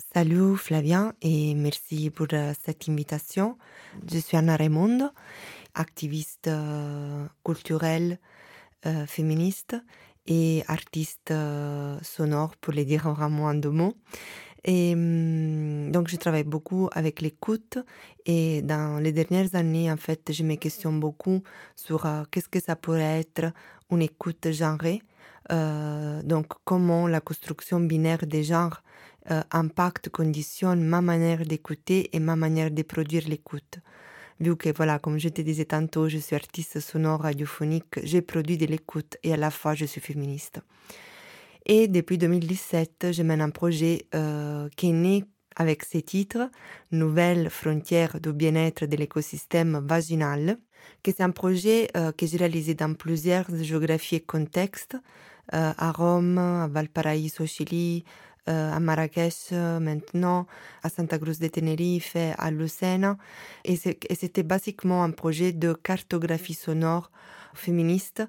Salut Flavien et merci pour euh, cette invitation. Je suis Anna Raimondo, activiste euh, culturelle, euh, féministe et artiste sonore pour les dire vraiment en deux mots. Et hum, donc je travaille beaucoup avec l'écoute et dans les dernières années en fait je me questionne beaucoup sur qu'est-ce que ça pourrait être une écoute genrée. donc comment la construction binaire des genres euh, impact, conditionne ma manière d'écouter et ma manière de produire l'écoute. Vu que, voilà, comme je te disais tantôt, je suis artiste sonore radiophonique, j'ai produit de l'écoute et à la fois je suis féministe. Et depuis 2017, je mène un projet euh, qui est né avec ce titre, Nouvelles frontières du bien-être de l'écosystème vaginal, que c'est un projet euh, que j'ai réalisé dans plusieurs géographies et contextes, à Rome, à Valparaiso, au Chili, euh, à Marrakech euh, maintenant, à Santa Cruz de Tenerife, à Lucena. Et c'était basiquement un projet de cartographie sonore féministe,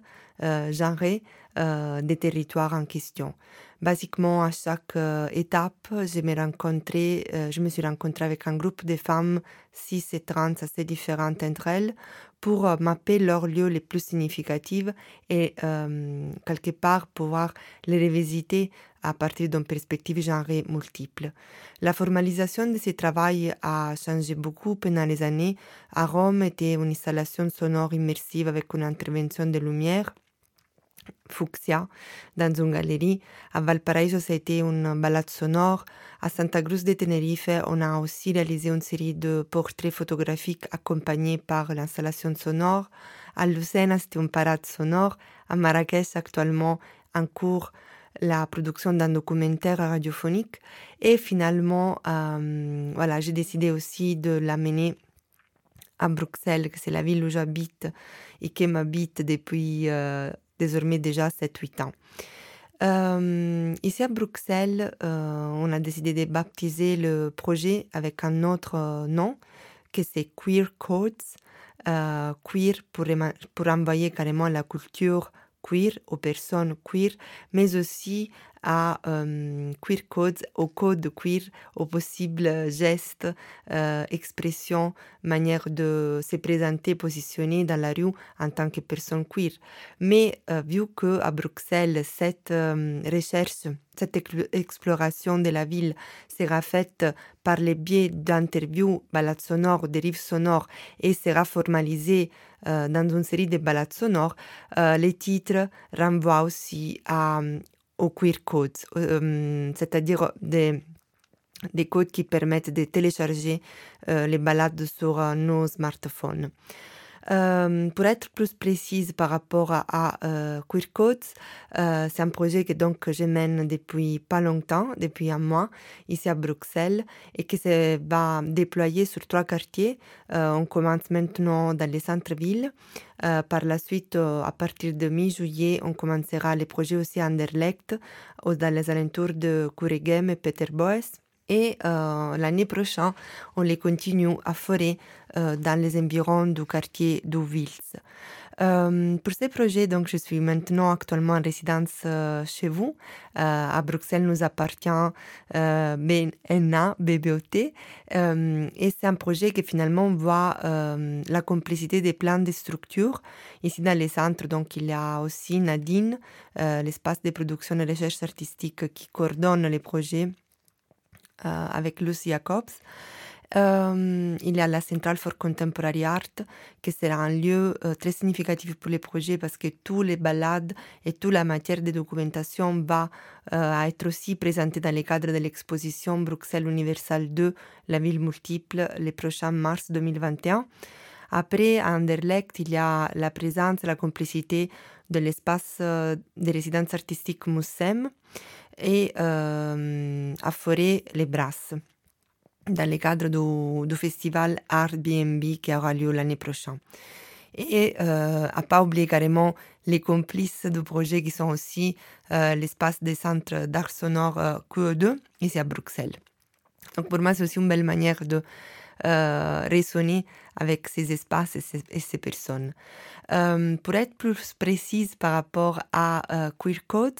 euh, genrée, des territoires en question. Basiquement, à chaque étape, je me, rencontré, je me suis rencontrée avec un groupe de femmes, 6 et 30, assez différentes entre elles, pour mapper leurs lieux les plus significatifs et quelque part pouvoir les revisiter à partir d'une perspective genrée multiple. La formalisation de ce travail a changé beaucoup pendant les années. À Rome, était une installation sonore immersive avec une intervention de lumière. Fucsia, dans une galerie. À Valparaiso, ça a été une balade sonore. À Santa Cruz de Tenerife, on a aussi réalisé une série de portraits photographiques accompagnés par l'installation sonore. À Lucena, c'était une parade sonore. À Marrakech, actuellement, en cours la production d'un documentaire radiophonique. Et finalement, euh, voilà, j'ai décidé aussi de l'amener à Bruxelles, que c'est la ville où j'habite et qui m'habite depuis euh, désormais déjà 7-8 ans. Euh, ici à Bruxelles, on a décidé de baptiser le projet avec un autre nom, que c'est Queer Codes. queer pour, pour envoyer carrément la culture queer, aux personnes queer, mais aussi à euh, queer codes, au code queer, aux possibles gestes, euh, expressions, manière de se présenter, positionner dans la rue en tant que personne queer. Mais euh, vu que à Bruxelles, cette recherche, cette exploration de la ville sera faite par le biais d'interviews, balades sonores, dérives sonores et sera formalisée dans une série de balades sonores, les titres renvoient aussi à, aux queer codes, euh, c'est-à-dire des, des codes qui permettent de télécharger euh, les balades sur euh, nos smartphones. Euh, pour être plus précise par rapport à, euh, Queer Codes, euh, c'est un projet que donc je mène depuis pas longtemps, depuis un mois, ici à Bruxelles, et qui se va déployer sur trois quartiers. on commence maintenant dans les centres-villes. par la suite, à partir de mi-juillet, on commencera les projets aussi à Anderlecht, dans les alentours de Kuregem et Peterboes. Et l'année prochaine, on les continue à Forêt euh, dans les environs du quartier d'Ouvils. Euh, pour ces projets, donc, je suis maintenant actuellement en résidence euh, chez vous. à Bruxelles, nous appartient BNA, BBOT. et c'est un projet qui finalement voit la complicité des plans de structures. Ici, dans les centres, donc, il y a aussi Nadine, l'espace de production et recherche artistique qui coordonne les projets avec Lucy Jacobs. Euh, il y a la Centrale for Contemporary Art, qui sera un lieu euh, très significatif pour les projets parce que tous les balades et toute la matière de documentation va euh, être aussi présentée dans le cadre de l'exposition Bruxelles Universal 2, la ville multiple, le prochain mars 2021. Après, à Anderlecht, il y a la présence, la complicité de l'espace de résidence artistique Moussem et à Forêt les Brasses dans le cadre du, du festival Art BNB qui aura lieu l'année prochaine. Et euh, à pas oublier carrément les complices du projet qui sont aussi euh, l'espace des centres d'art sonore euh, QE2 ici à Bruxelles. Donc pour moi, c'est aussi une belle manière de résonner avec ces espaces et ces, personnes. pour être plus précise par rapport à Queer Codes,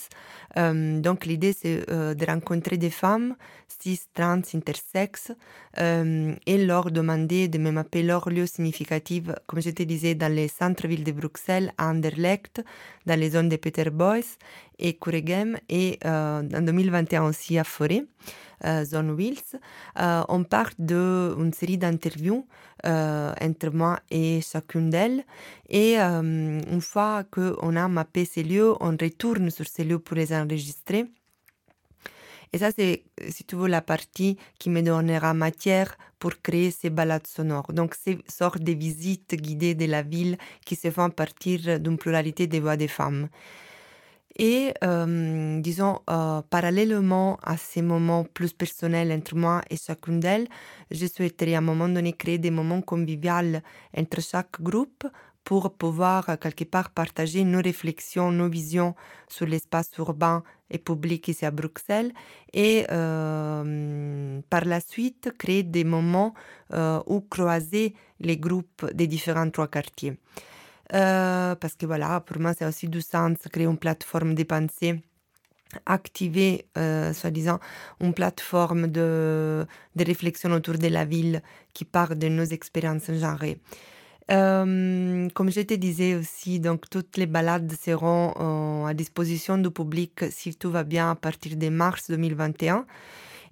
donc l'idée c'est de rencontrer des femmes cis, trans, intersexes et leur demander de me mapper leur lieu significatif, comme je te disais, dans les centres-villes de Bruxelles, à Anderlecht, dans les zones de Peter Boys et Kuregem et en 2021 aussi à Forêt. Euh, Zone Wills, euh, on part d'une série d'interviews euh, entre moi et chacune d'elles. Et une fois qu'on a mappé ces lieux, on retourne sur ces lieux pour les enregistrer. Et ça, c'est, si tu veux, la partie qui me donnera matière pour créer ces balades sonores. Donc, ces sortes de visites guidées de la ville qui se font à partir d'une pluralité des voix des femmes. Et euh, disons, euh, parallèlement à ces moments plus personnels entre moi et chacune d'elles, je souhaiterais à un moment donné créer des moments conviviaux entre chaque groupe pour pouvoir euh, quelque part partager nos réflexions, nos visions sur l'espace urbain et public ici à Bruxelles et euh, par la suite créer des moments euh, où croiser les groupes des différents trois quartiers. Euh, parce que voilà, pour moi, c'est aussi du sens créer une plateforme de pensée activer, euh, soi-disant, une plateforme de, de, réflexion autour de la ville qui part de nos expériences genrées. Euh, comme je te disais aussi, donc toutes les balades seront euh, à disposition du public si tout va bien à partir de mars 2021.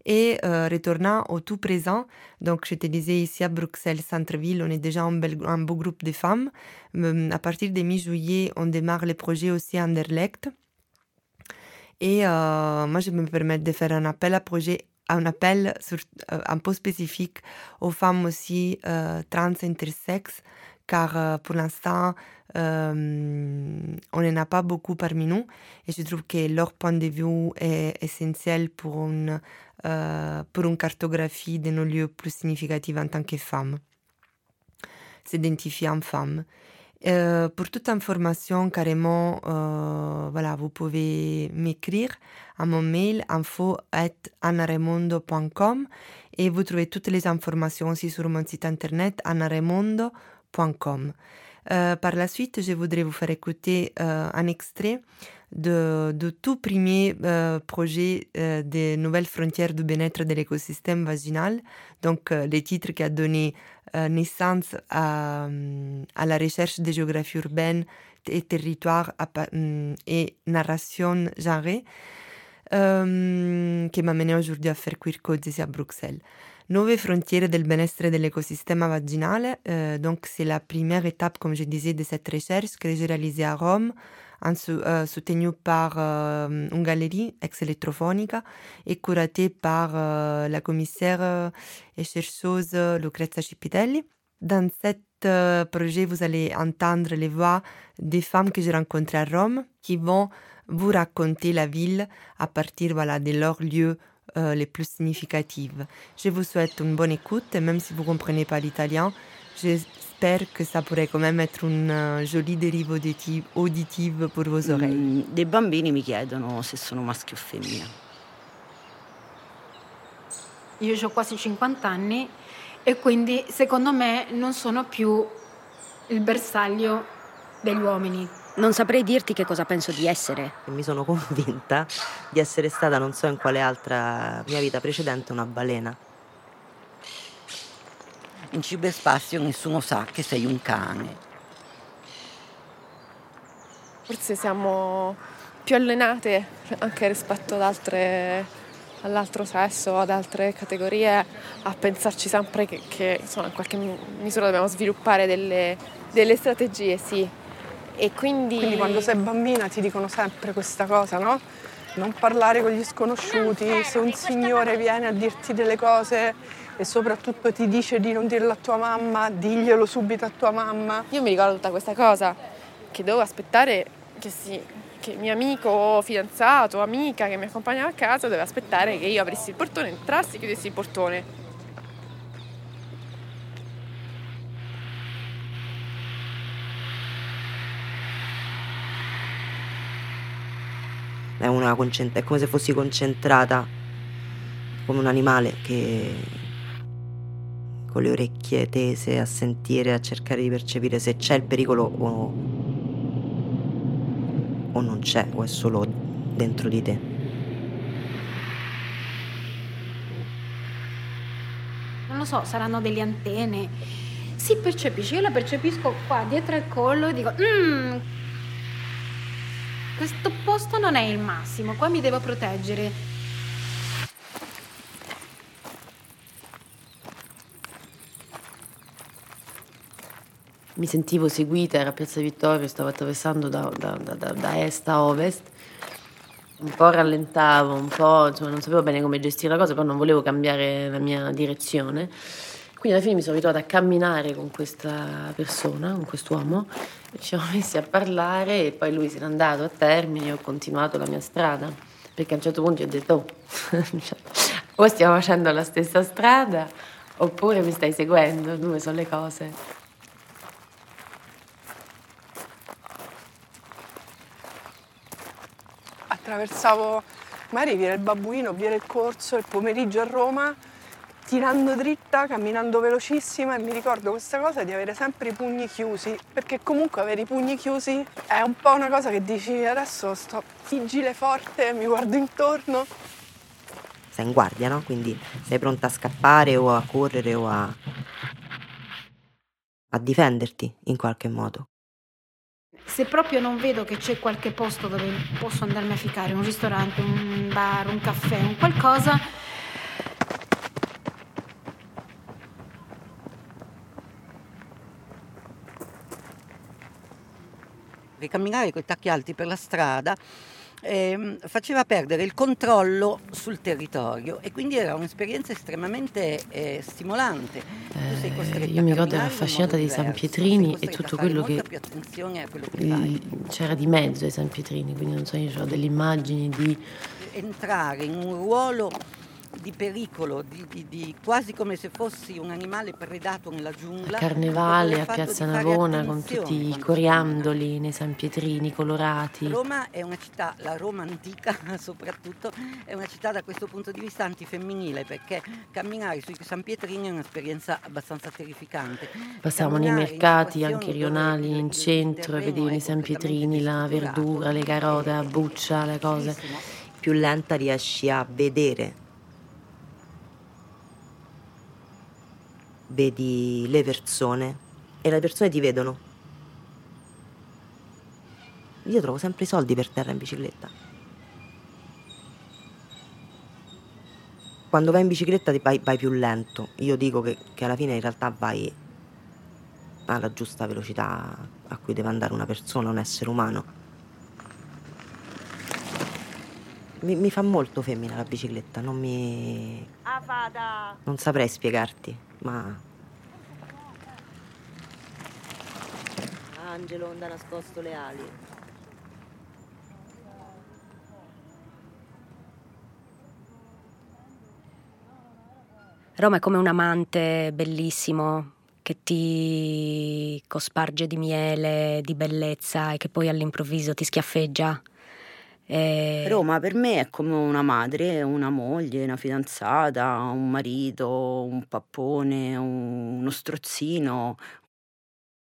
Et euh, retournant au tout présent, donc je te disais ici à Bruxelles, centre-ville, on est déjà un, beau groupe de femmes. Euh, à partir de mi-juillet, on démarre le projet aussi à Anderlecht. Et euh, moi, je me permets de faire un appel à projet un appel sur, un peu spécifique aux femmes aussi trans intersexes, car pour l'instant, on n'en a pas beaucoup parmi nous et je trouve que leur point de vue est essentiel pour une euh, pour une cartographie de nos lieux plus significatifs en tant que femme. S'identifier en femme. Euh, pour toute information, carrément, euh, voilà, vous pouvez m'écrire à mon mail info.anaremondo.com et vous trouvez toutes les informations aussi sur mon site internet anaremondo.com. par la suite, je voudrais vous faire écouter un extrait de, tout premier euh, projet euh, des nouvelles frontières du bien-être de l'écosystème vaginal, donc euh, le titre qui a donné euh, naissance à, la recherche des géographies urbaines et territoires mm, et narration genrée, qui m'a mené aujourd'hui à faire Queer Codes ici à Bruxelles. Nuove frontières del benessere dell'ecosistema vaginale, donc c'est la première étape, comme je disais, de cette recherche que j'ai réalisée à Rome euh, soutenu par euh, une galerie ex-électrophonique et curatée par euh, la commissaire et chercheuse Lucrezia Cipitelli. Dans cet projet, vous allez entendre les voix des femmes que j'ai rencontrées à Rome qui vont vous raconter la ville à partir de leurs lieux les plus significatifs. Je vous souhaite une bonne écoute, même si vous ne comprenez pas l'italien. J'espère que ça pourrait quand même être une uh, jolie dérive auditive, auditive pour vos oreilles. Mm, dei bambini mi chiedono se sono maschio o femmina. Io ho quasi 50 anni e quindi secondo me non sono più il bersaglio degli uomini. Non saprei dirti che cosa penso di essere. Mi sono convinta di essere stata, non so in quale altra mia vita precedente, una balena. In ciberspazio nessuno sa che sei un cane. Forse siamo più allenate anche rispetto ad altre, all'altro sesso, ad altre categorie, a pensarci sempre che, che insomma, in qualche misura dobbiamo sviluppare delle, delle strategie, sì. E quindi... quindi quando sei bambina ti dicono sempre questa cosa, no? Non parlare con gli sconosciuti, se un signore viene a dirti delle cose e soprattutto ti dice di non dirlo a tua mamma, diglielo subito a tua mamma. Io mi ricordo tutta questa cosa, che devo aspettare che, sì, che mio amico, fidanzato, amica che mi accompagnava a casa doveva aspettare che io aprissi il portone, entrassi e chiudessi il portone. È, una, è come se fossi concentrata come un animale che con le orecchie tese a sentire, a cercare di percepire se c'è il pericolo o, o non c'è, o è solo dentro di te. Non lo so, saranno delle antenne. Si percepisce, io la percepisco qua dietro il collo e dico, mmm, questo posto non è il massimo, qua mi devo proteggere. mi sentivo seguita, era Piazza Vittorio, stavo attraversando da, da, da, da, est a ovest, un po' rallentavo, un po', insomma, non sapevo bene come gestire la cosa, però non volevo cambiare la mia direzione. Quindi alla fine mi sono ritrovata a camminare con questa persona, con quest'uomo, ci siamo messi a parlare e poi lui se n'è andato a termine e ho continuato la mia strada, perché a un certo punto gli ho detto, oh, o stiamo facendo la stessa strada oppure mi stai seguendo, due sono le cose. attraversavo magari via il Babbuino, via il Corso, il pomeriggio a Roma, tirando dritta, camminando velocissima e mi ricordo questa cosa di avere sempre i pugni chiusi, perché comunque avere i pugni chiusi è un po' una cosa che dici adesso sto vigile forte, mi guardo intorno. Sei in guardia, no? Quindi sei pronta a scappare o a correre o a, a difenderti in qualche modo. Se proprio non vedo che c'è qualche posto dove posso andarmi a ficare, un ristorante, un bar, un caffè, un qualcosa, camminare con i tacchi alti per la strada eh, faceva perdere il controllo sul territorio e quindi era un'esperienza estremamente eh, stimolante. Eh, io mi ricordo ero affascinata di San Pietrini e tutto quello che, quello che c'era di mezzo ai San Pietrini, quindi non so, io ho delle immagini di entrare in un ruolo di pericolo, di, di, di, quasi come se fossi un animale predato nella giungla. A Carnevale a Piazza Navona con tutti i coriandoli nei San Pietrini colorati. Roma è una città, la Roma antica soprattutto, è una città da questo punto di vista antifemminile perché camminare sui San Pietrini è un'esperienza abbastanza terrificante. Passavamo nei mercati anche rionali in centro e vedevi nei San Pietrini la verdura, le carote, la buccia, le cose. Più lenta riesci a vedere vedi le persone e le persone ti vedono. Io trovo sempre i soldi per terra in bicicletta. Quando vai in bicicletta vai, vai più lento. Io dico che, che alla fine in realtà vai alla giusta velocità a cui deve andare una persona, un essere umano. Mi, mi, fa molto femmina la bicicletta, non mi. Non saprei spiegarti, ma. Angelo non ha nascosto le ali. Roma è come un amante bellissimo che ti cosparge di miele, di bellezza e che poi all'improvviso ti schiaffeggia. E... Roma per me è come una madre, una moglie, una fidanzata, un marito, un pappone, uno strozzino,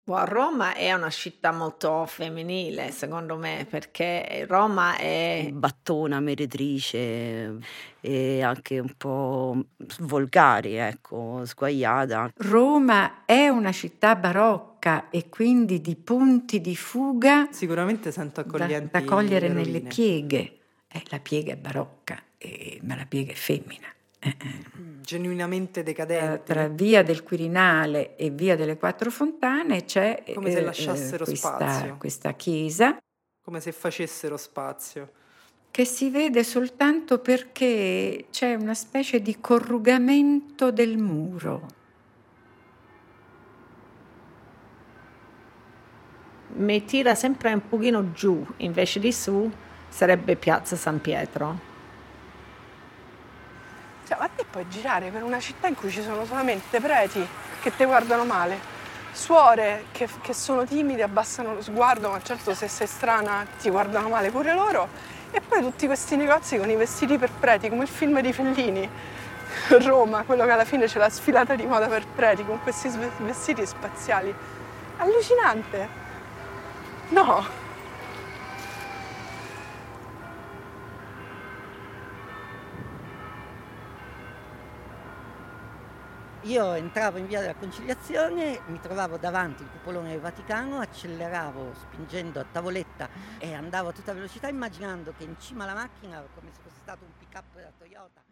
Boh, Roma è una città molto femminile, secondo me, perché Roma è battona, meretrice e anche un po' volgare, ecco, sguaiata. Roma è una città barocca e quindi di punti di fuga sicuramente sento accoglienti da, da cogliere nelle pieghe. Eh, la piega è barocca, eh, ma la piega è femmina. Eh, eh genuinamente decadente. Tra, tra, via del Quirinale e via delle Quattro Fontane c'è come se eh, lasciassero questa, spazio. questa chiesa. Come se facessero spazio. Che si vede soltanto perché c'è una specie di corrugamento del muro. Mi tira sempre un pochino giù, invece di su sarebbe Piazza San Pietro puoi girare per una città in cui ci sono solamente preti che ti guardano male, suore che, che sono timide, abbassano lo sguardo, ma certo se sei strana ti guardano male pure loro, e poi tutti questi negozi con i vestiti per preti, come il film di Fellini. Roma, quello che alla fine c'è la sfilata di moda per preti con questi vestiti spaziali. Allucinante! No! Io entravo in via della conciliazione, mi trovavo davanti il cupolone del Vaticano, acceleravo spingendo a tavoletta e andavo a tutta velocità immaginando che in cima alla macchina, come se fosse stato un pick up della Toyota,